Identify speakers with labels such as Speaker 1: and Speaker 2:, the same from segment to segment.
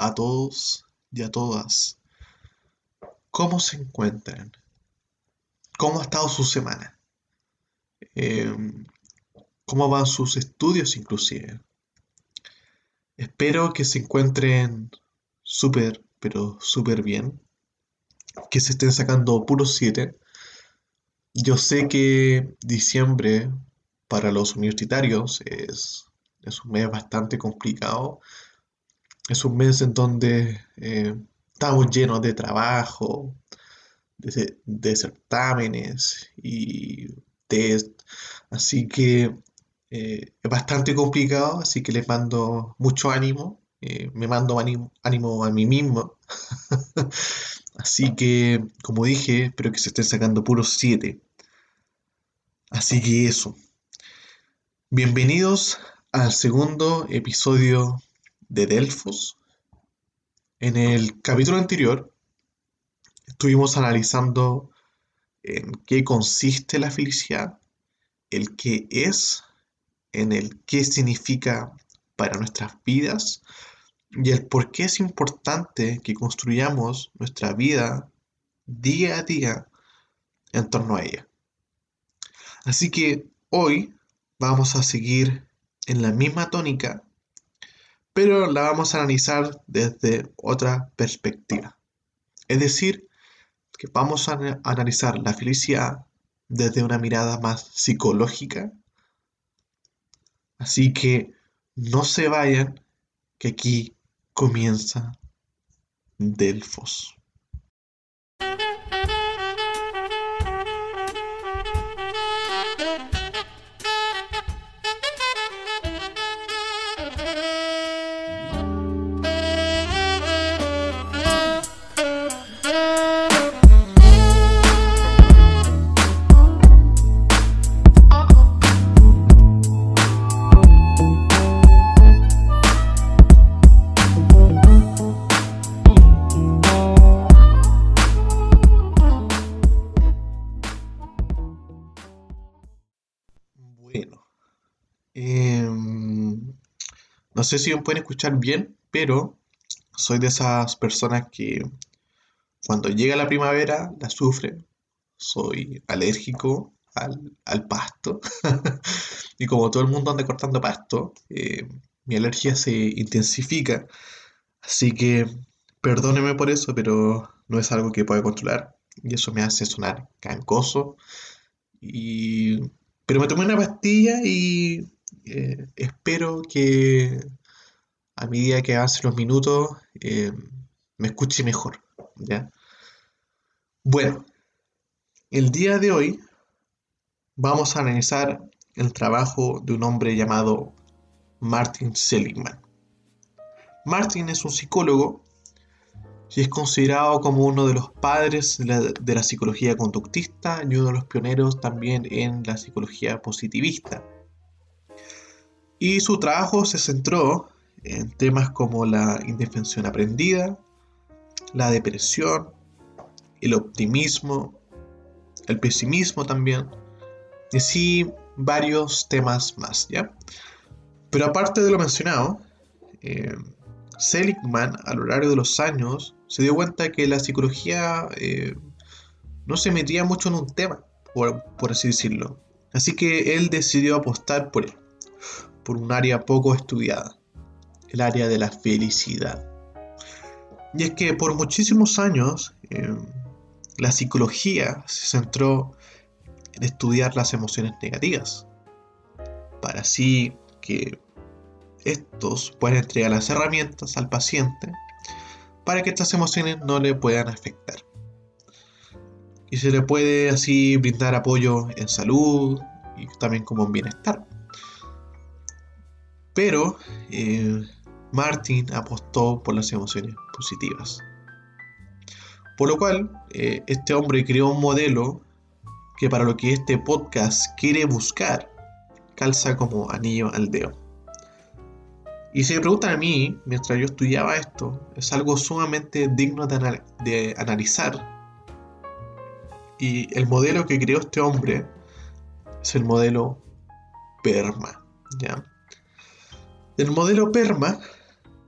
Speaker 1: a todos y a todas. ¿Cómo se encuentran? ¿Cómo ha estado su semana? Em, ¿Cómo van sus estudios inclusive? Espero que se encuentren súper, pero súper bien. Que se estén sacando puros 7. Yo sé que diciembre para los universitarios es, es un mes bastante complicado. Es un mes en donde eh, estamos llenos de trabajo, de, certámenes y test. Así que eh, es bastante complicado, así que les mando mucho ánimo. Eh, me mando ánimo, ánimo a mí mismo. así que, como dije, espero que se estén sacando puros 7. Así que eso. Bienvenidos al segundo episodio de Delfos. En el capítulo anterior estuvimos analizando en qué consiste la felicidad, el qué es, en el qué significa para nuestras vidas y el por qué es importante que construyamos nuestra vida día a día en torno a ella. Así que hoy vamos a seguir en la misma tónica, pero la vamos a analizar desde otra perspectiva. Es decir, que vamos a analizar la felicidad desde una mirada más psicológica. Así que no se vayan, que aquí comienza Delfos. No sé si me pueden escuchar bien, pero soy de esas personas que cuando llega la primavera la sufren. Soy alérgico al, pasto. y como todo el mundo anda cortando pasto, eh, mi alergia se intensifica. Así que perdóneme por eso, pero no es algo que pueda controlar. Y eso me hace sonar cancoso. Y... Pero me tomé una pastilla y eh, espero que a medida que avancen los minutos eh, me escuche mejor. ¿ya? Bueno, el día de hoy vamos a analizar el trabajo de un hombre llamado Martin Seligman. Martin es un psicólogo y es considerado como uno de los padres de la, de la, psicología conductista y uno de los pioneros también en la psicología positivista. Y su trabajo se centró en temas como la indefensión aprendida, la depresión, el optimismo, el pesimismo también, y así varios temas más, ¿ya? Pero aparte de lo mencionado, eh, Seligman a lo largo de los años se dio cuenta que la psicología eh, no se metía mucho en un tema, por, por así decirlo. Así que él decidió apostar por él por un área poco estudiada, el área de la felicidad. Y es que por muchísimos años eh, la psicología se centró en estudiar las emociones negativas, para así que estos puedan entregar las herramientas al paciente para que estas emociones no le puedan afectar. Y se le puede así brindar apoyo en salud y también como en bienestar. Pero eh, Martin apostó por las emociones positivas. Por lo cual, eh, este hombre creó un modelo que para lo que este podcast quiere buscar, calza como anillo al dedo. Y si me preguntan a mí, mientras yo estudiaba esto, es algo sumamente digno de, de analizar. Y el modelo que creó este hombre es el modelo PERMA. ¿ya? El modelo PERMA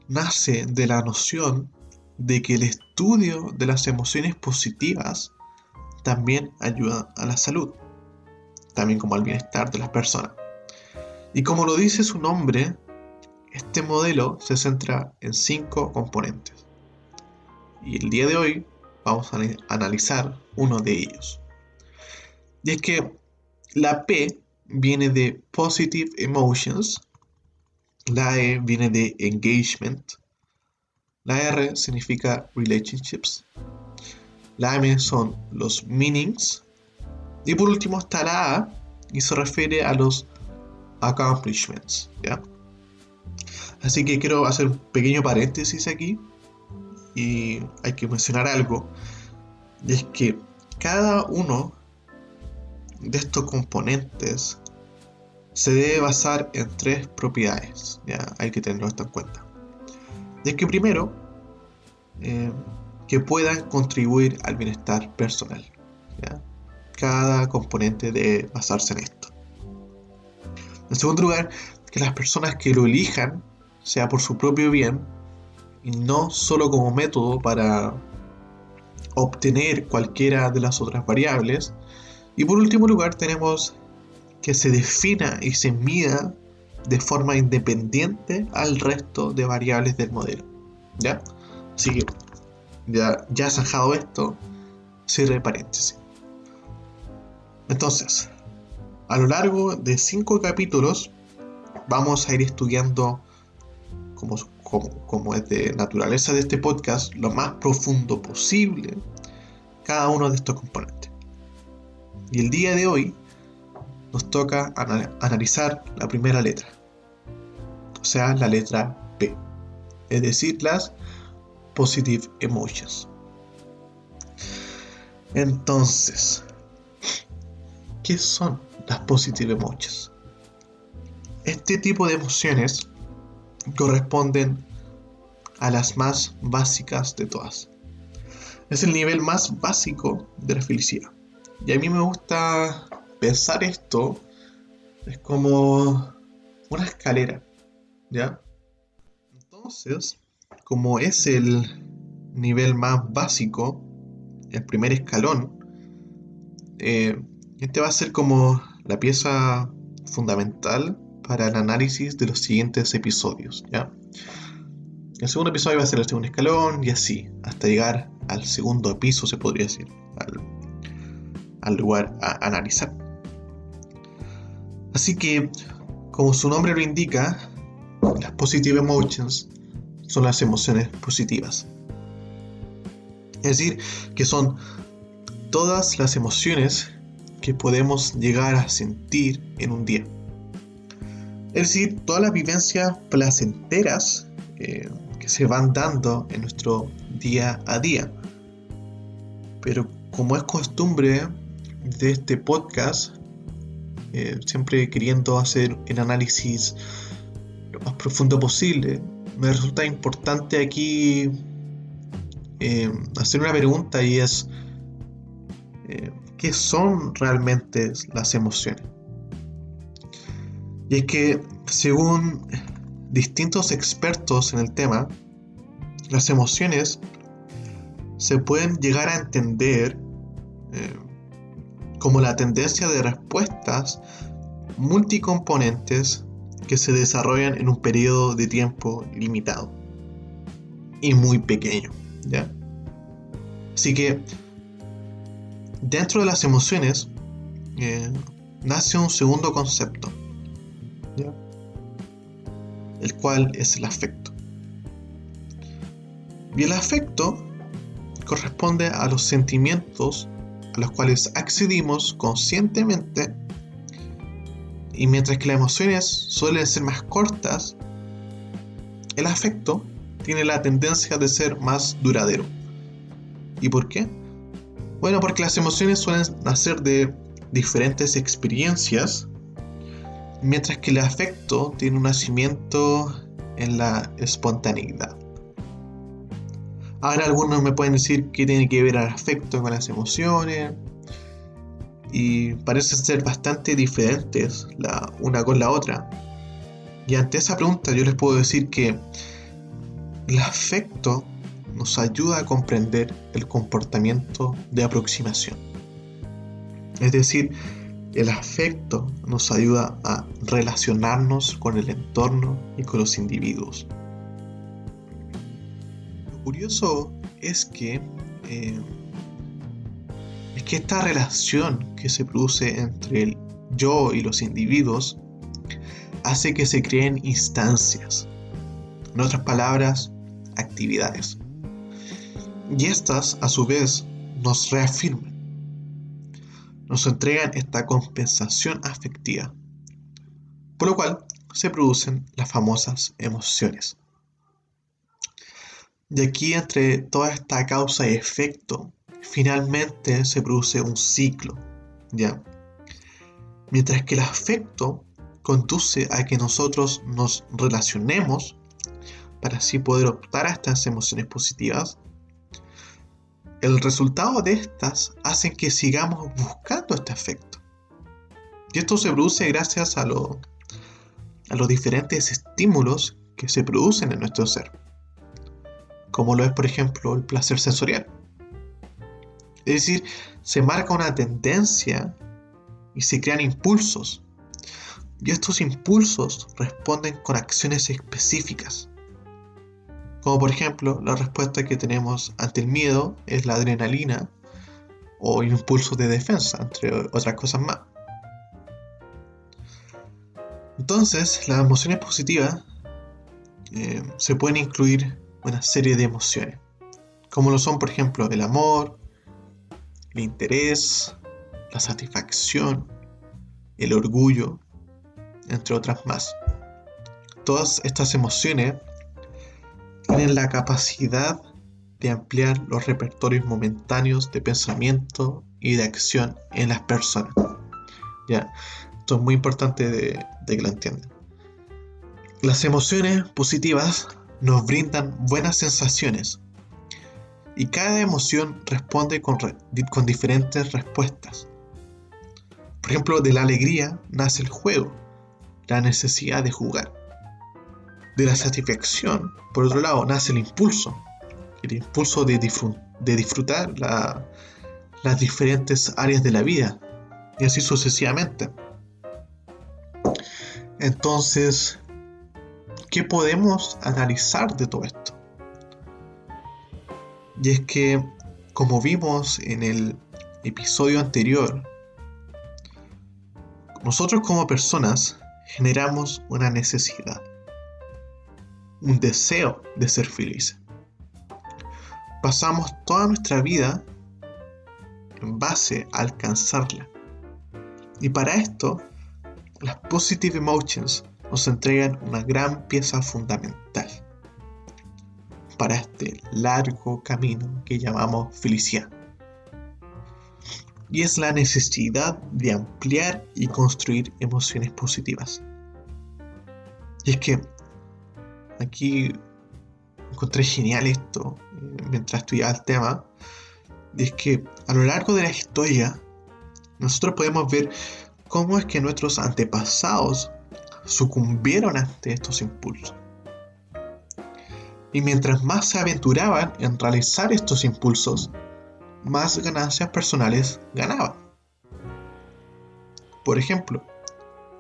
Speaker 1: nace de la noción de que el estudio de las emociones positivas también ayuda a la salud, también como al bienestar de las personas. Y como lo dice su nombre, este modelo se centra en cinco componentes. Y el día de hoy vamos a analizar uno de ellos. Y es que la P viene de Positive Emotions, la E viene de Engagement, la R significa Relationships, la M son los Meanings, y por último está la A y se refiere a los Accomplishments. Así que quiero hacer un pequeño paréntesis aquí y hay que mencionar algo, y es que cada uno de estos componentes se debe basar en tres propiedades, ya hay que tenerlo esto en cuenta. Y es que primero, eh, que puedan contribuir al bienestar personal. Cada componente debe basarse en esto. En segundo lugar, que las personas que lo elijan sea por su propio bien y no solo como método para obtener cualquiera de las otras variables. Y por último lugar tenemos que se defina y se mida de forma independiente al resto de variables del modelo. ¿Ya? Así que ya, ya zanjado esto, cierre paréntesis. Entonces, a lo largo de cinco capítulos vamos a ir estudiando como, como, es de naturaleza de este podcast, lo más profundo posible cada uno de estos componentes. Y el día de hoy nos toca analizar la primera letra, o sea, la letra P, es decir, las Positive Emotions. Entonces, ¿qué son las Positive Emotions? Este tipo de emociones corresponden a las más básicas de todas. Es el nivel más básico de la felicidad. Y a mí me gusta pensar esto es como una escalera, ¿ya? Entonces, como es el nivel más básico, el primer escalón, eh, este va a ser como la pieza fundamental para el análisis de los siguientes episodios. ¿ya? El segundo episodio va a ser el segundo escalón y así, hasta llegar al segundo piso, se podría decir, al, lugar a analizar. Así que, como su nombre lo indica, las positive emotions son las emociones positivas. Es decir, que son todas las emociones que podemos llegar a sentir en un día. Es decir, todas las vivencias placenteras eh, que se van dando en nuestro día a día. Pero como es costumbre de este podcast, eh, siempre queriendo hacer el análisis lo más profundo posible, me resulta importante aquí eh, hacer una pregunta y es, ¿qué son realmente las emociones? Y es que, según distintos expertos en el tema, las emociones se pueden llegar a entender eh, como la tendencia de respuestas multicomponentes que se desarrollan en un periodo de tiempo limitado y muy pequeño. ¿ya? Así que dentro de las emociones eh, nace un segundo concepto el cual es el afecto. Y el afecto corresponde a los sentimientos a los cuales accedimos conscientemente y mientras que las emociones suelen ser más cortas, el afecto tiene la tendencia de ser más duradero. ¿Y por qué? Bueno, porque las emociones suelen nacer de diferentes experiencias mientras que el afecto tiene un nacimiento en la espontaneidad. Ahora algunos me pueden decir que tiene que ver el afecto con las emociones y parecen ser bastante diferentes la una con la otra. Y ante esa pregunta yo les puedo decir que El afecto nos ayuda a comprender el comportamiento de aproximación. Es decir, el afecto nos ayuda a relacionarnos con el entorno y con los individuos. Curioso es que, eh, es que esta relación que se produce entre el yo y los individuos hace que se creen instancias. En otras palabras, actividades. Y estas, a su vez, nos reafirman. Nos entregan esta compensación afectiva. Por lo cual se producen las famosas emociones. Y aquí entre toda esta causa y efecto, finalmente se produce un ciclo. ¿ya? Mientras que el afecto conduce a que nosotros nos relacionemos para así poder optar a estas emociones positivas, el resultado de estas hace que sigamos buscando este afecto. Y esto se produce gracias a, a los diferentes estímulos que se producen en nuestro ser, como lo es por ejemplo el placer sensorial. Es decir, se marca una tendencia y se crean impulsos. Y estos impulsos responden con acciones específicas. Como por ejemplo, la respuesta que tenemos ante el miedo es la adrenalina o impulso de defensa, entre otras cosas más. Entonces, las emociones positivas eh, se pueden incluir una serie de emociones, como lo son, por ejemplo, el amor, el interés, la satisfacción, el orgullo, entre otras más. Todas estas emociones tienen la capacidad de ampliar los repertorios momentáneos de pensamiento y de acción en las personas. Ya, esto es muy importante de, que lo entiendan. Las emociones positivas nos brindan buenas sensaciones y cada emoción responde con, con diferentes respuestas. Por ejemplo, de la alegría nace el juego, la necesidad de jugar. De la satisfacción, por otro lado, nace el impulso, el impulso de, disfrutar las diferentes áreas de la vida, y así sucesivamente. Entonces, ¿qué podemos analizar de todo esto? Y es que, como vimos en el episodio anterior, nosotros como personas generamos una necesidad, un deseo de ser felices. Pasamos toda nuestra vida en base a alcanzarla. Y para esto, las positive emotions nos entregan una gran pieza fundamental para este largo camino que llamamos felicidad y es la necesidad de ampliar y construir emociones positivas. Y es que aquí encontré genial esto eh, mientras estudiaba el tema, y es que a lo largo de la historia nosotros podemos ver cómo es que nuestros antepasados sucumbieron ante estos impulsos. Y mientras más se aventuraban en realizar estos impulsos, más ganancias personales ganaba. Por ejemplo,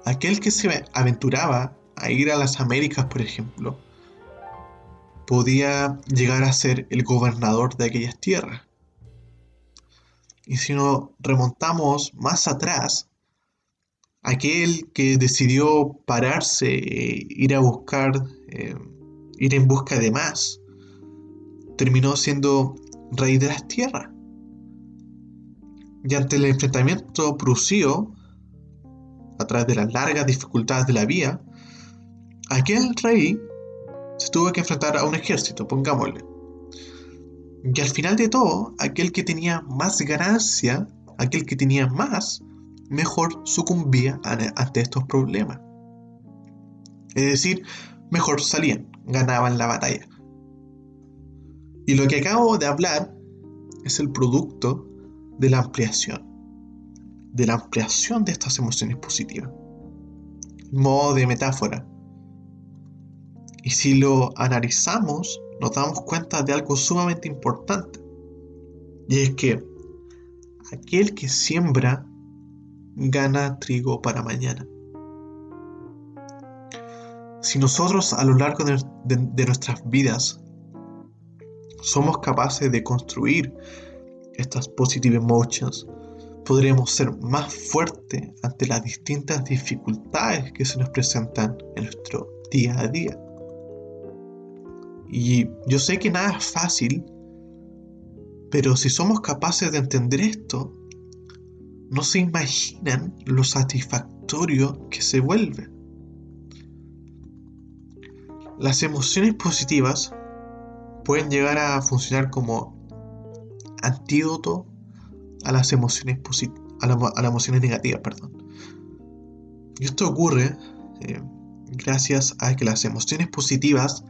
Speaker 1: aquel que se aventuraba a ir a las Américas, por ejemplo, podía llegar a ser el gobernador de aquellas tierras. Y si nos remontamos más atrás, aquel que decidió pararse, e ir a buscar, eh, ir en busca de más, terminó siendo rey de las tierras. Y ante el enfrentamiento producido, a través de las largas dificultades de la vía, aquel rey se tuvo que enfrentar a un ejército, pongámosle. Y al final de todo, aquel que tenía más ganancia, aquel que tenía más, mejor sucumbía ante estos problemas. Es decir, mejor salían, ganaban la batalla. Y lo que acabo de hablar es el producto de la ampliación, de la ampliación de estas emociones positivas. Modo de metáfora. Y si lo analizamos, nos damos cuenta de algo sumamente importante. Y es que aquel que siembra gana trigo para mañana. Si nosotros a lo largo de, nuestras vidas somos capaces de construir estas positive emotions, podremos ser más fuertes ante las distintas dificultades que se nos presentan en nuestro día a día. Y yo sé que nada es fácil, pero si somos capaces de entender esto, no se imaginan lo satisfactorio que se vuelve. Las emociones positivas pueden llegar a funcionar como antídoto a las emociones, negativas. Perdón. Y esto ocurre eh, gracias a que las emociones positivas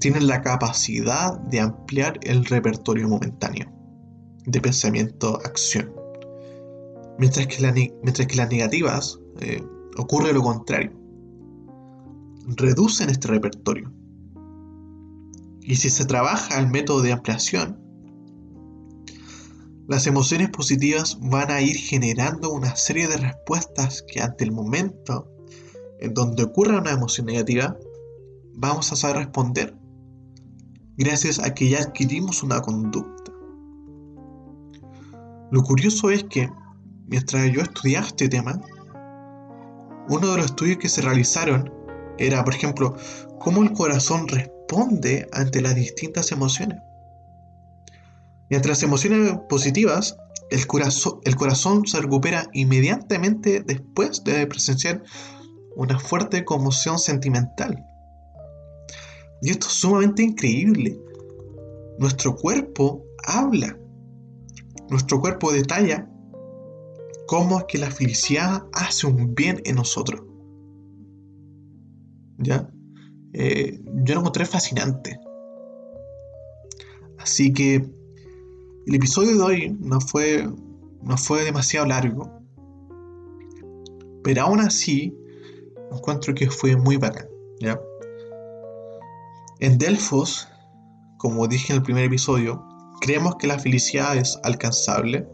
Speaker 1: tienen la capacidad de ampliar el repertorio momentáneo de pensamiento-acción. Mientras que, mientras que las negativas eh, ocurre lo contrario. Reducen este repertorio. Y si se trabaja el método de ampliación, las emociones positivas van a ir generando una serie de respuestas que ante el momento en donde ocurra una emoción negativa, vamos a saber responder gracias a que ya adquirimos una conducta. Lo curioso es que mientras yo estudiaba este tema, uno de los estudios que se realizaron era, por ejemplo, cómo el corazón responde ante las distintas emociones. Ante las emociones positivas, el corazón, el corazón se recupera inmediatamente después de presenciar una fuerte conmoción sentimental. Y esto es sumamente increíble. Nuestro cuerpo habla. Nuestro cuerpo detalla cómo es que la felicidad hace un bien en nosotros. ¿Ya? Eh, yo lo encontré fascinante. Así que el episodio de hoy no fue, no fue demasiado largo. Pero aún así, encuentro que fue muy bacán. ¿ya? En Delfos, como dije en el primer episodio, creemos que la felicidad es alcanzable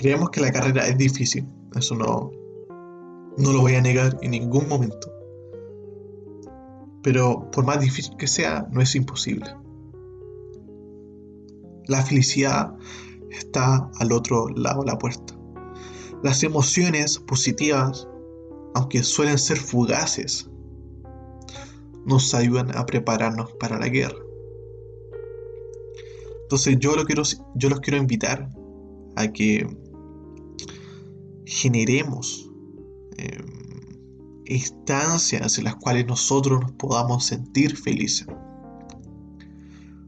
Speaker 1: Creemos que la carrera es difícil, eso no, no lo voy a negar en ningún momento. Pero por más difícil que sea, no es imposible. La felicidad está al otro lado de la puerta. Las emociones positivas, aunque suelen ser fugaces, nos ayudan a prepararnos para la guerra. Entonces yo, lo quiero, yo los quiero invitar a que generemos em, instancias en las cuales nosotros nos podamos sentir felices.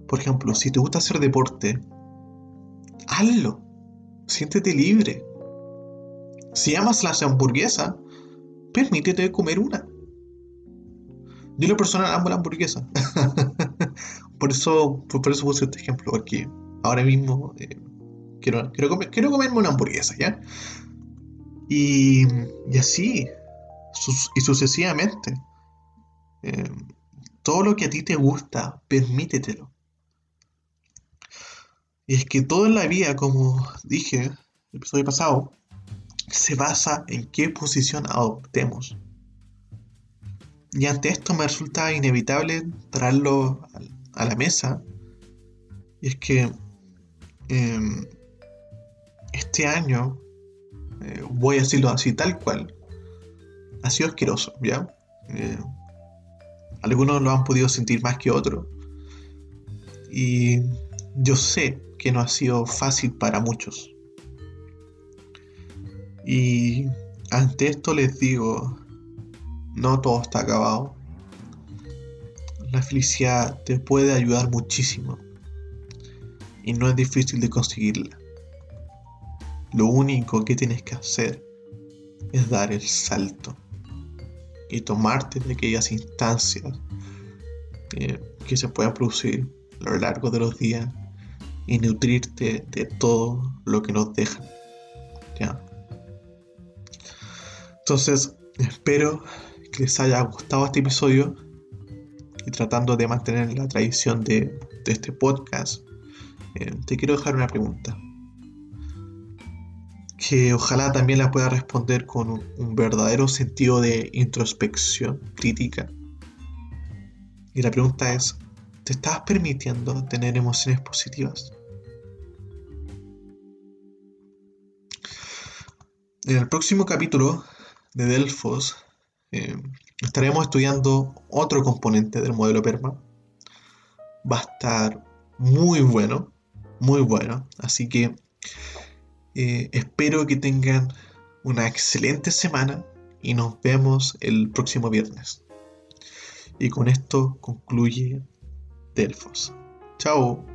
Speaker 1: Por ejemplo, si te gusta hacer deporte, hazlo. Siéntete libre. Si amas las hamburguesas, permítete comer una. Yo lo personal amo la hamburguesa. por eso, por, eso puse este ejemplo, porque ahora mismo eh, quiero, quiero, quiero comerme una hamburguesa, ¿ya? Y, así, y sucesivamente. Eh, todo lo que a ti te gusta, permítetelo. Y es que todo en la vida, como dije el episodio pasado, se basa en qué posición adoptemos. Y ante esto me resulta inevitable traerlo a la mesa. Y es que em, este año eh, voy a decirlo así tal cual, ha sido asqueroso, ¿ya? Eh, algunos lo han podido sentir más que otros. Y yo sé que no ha sido fácil para muchos. Y ante esto les digo, no todo está acabado. La felicidad te puede ayudar muchísimo. Y no es difícil de conseguirla. Lo único que tienes que hacer es dar el salto y tomarte de aquellas instancias eh, que se puedan producir a lo largo de los días y nutrirte de todo lo que nos dejan. Entonces, espero que les haya gustado este episodio. y tratando de mantener la tradición de, este podcast, eh, te quiero dejar una pregunta. Que ojalá también la pueda responder con un, verdadero sentido de introspección crítica. Y la pregunta es, ¿te estás permitiendo tener emociones positivas? En el próximo capítulo de Delfos eh, estaremos estudiando otro componente del modelo PERMA. Va a estar muy bueno, muy bueno. Así que eh, espero que tengan una excelente semana y nos vemos el próximo viernes. Y con esto concluye Delfos. Chao.